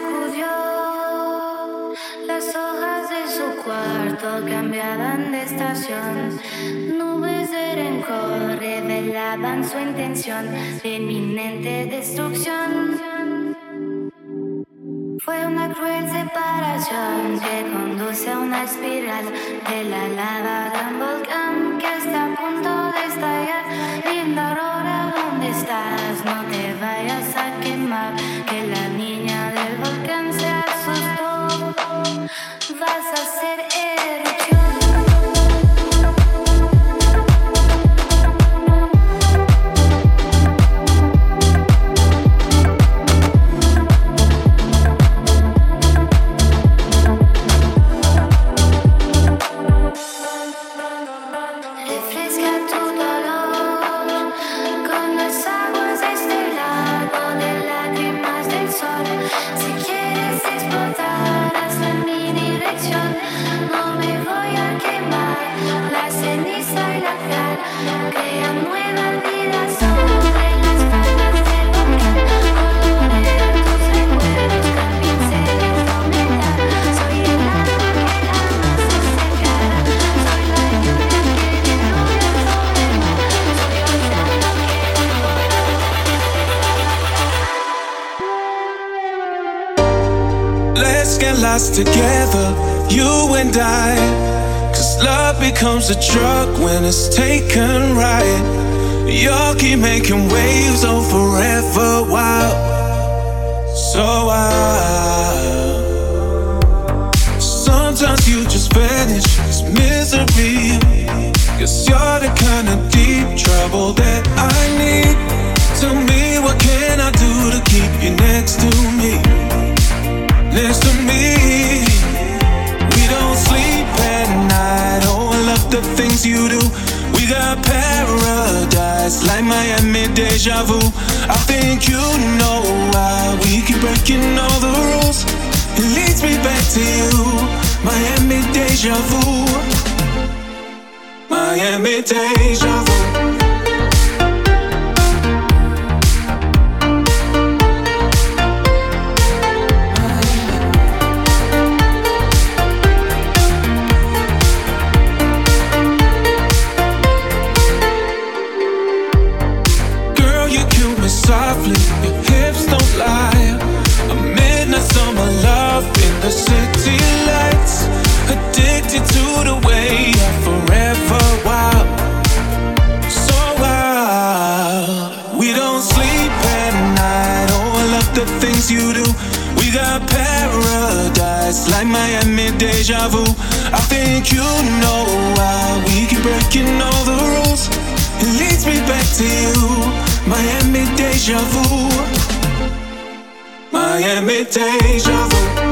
Sacudió, las hojas de su cuarto cambiaban de estación. Nubes de rencor revelaban su intención de inminente destrucción. Fue una cruel separación que conduce a una espiral de la lava de un volcán que está a punto de estallar. Linda together, you and I. Cause love becomes a drug when it's taken right. You'll keep making waves on forever wild. So wild. Sometimes you just vanish, it's misery. Cause you're the kind of deep trouble that I need. Tell me what can I do to keep you next to me? Next to me. The things you do. We got paradise like Miami deja vu. I think you know why we keep breaking all the rules. It leads me back to you, Miami deja vu. Miami deja vu. Miami deja vu. Miami deja vu.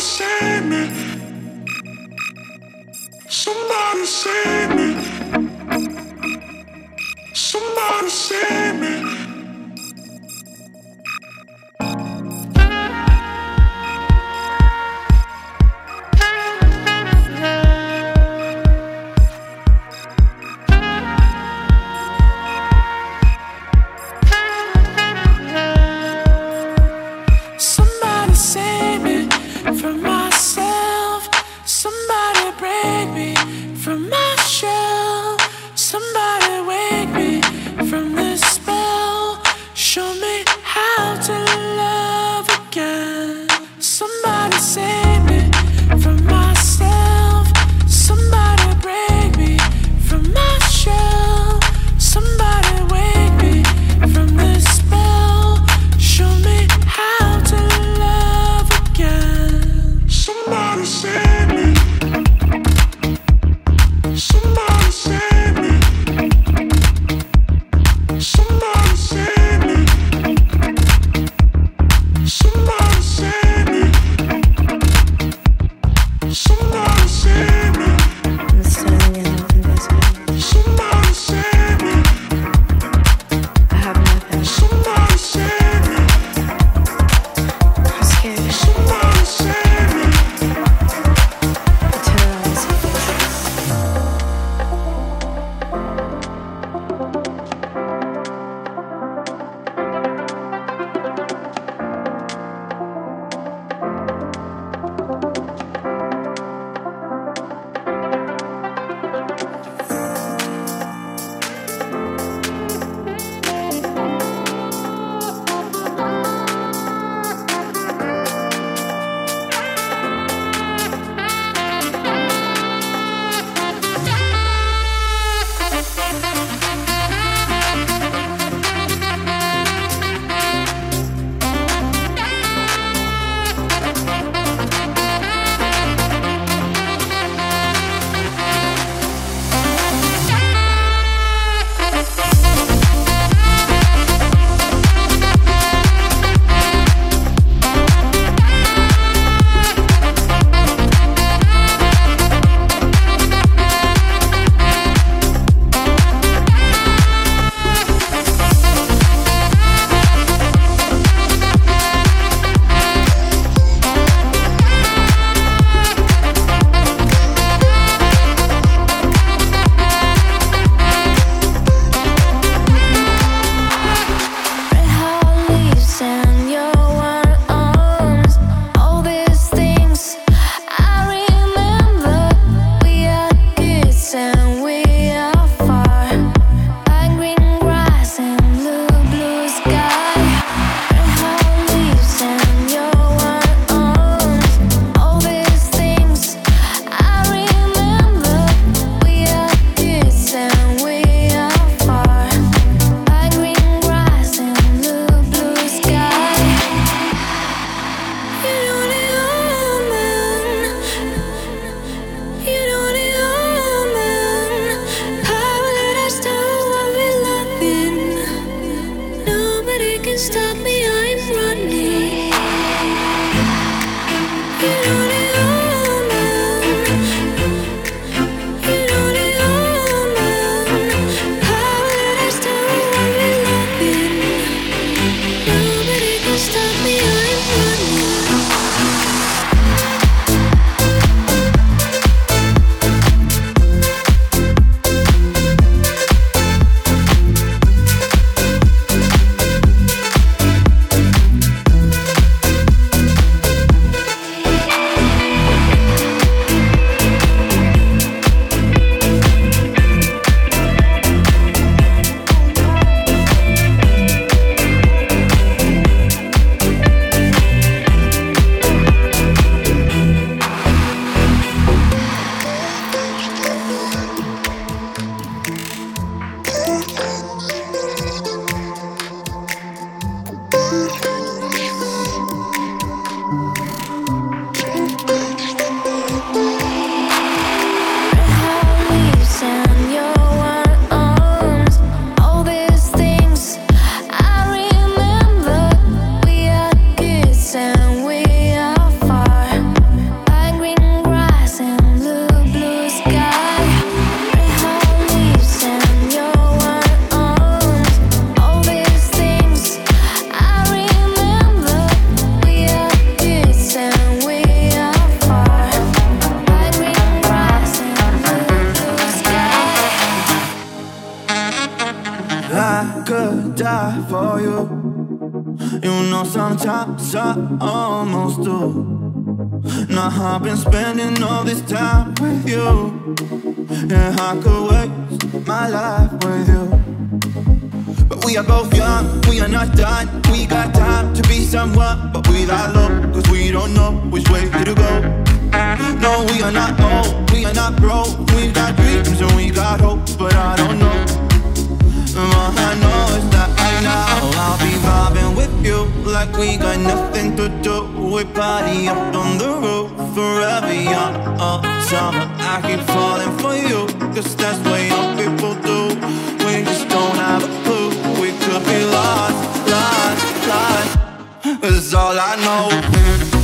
From my shell. Somebody wake me Shame. Sometimes I almost do. Now I've been spending all this time with you. And I could waste my life with you. But we are both young, we are not done. We got time to be someone, but without love, cause we don't know which way to go. No, we are not old, we are not broke. We got dreams and we got hope, but I don't know. Like we got nothing to do. We party up on the roof forever young all summer. I keep falling for you, cause that's what young people do. We just don't have a clue. We could be lost, lost, lost. All I know.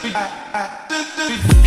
I, I,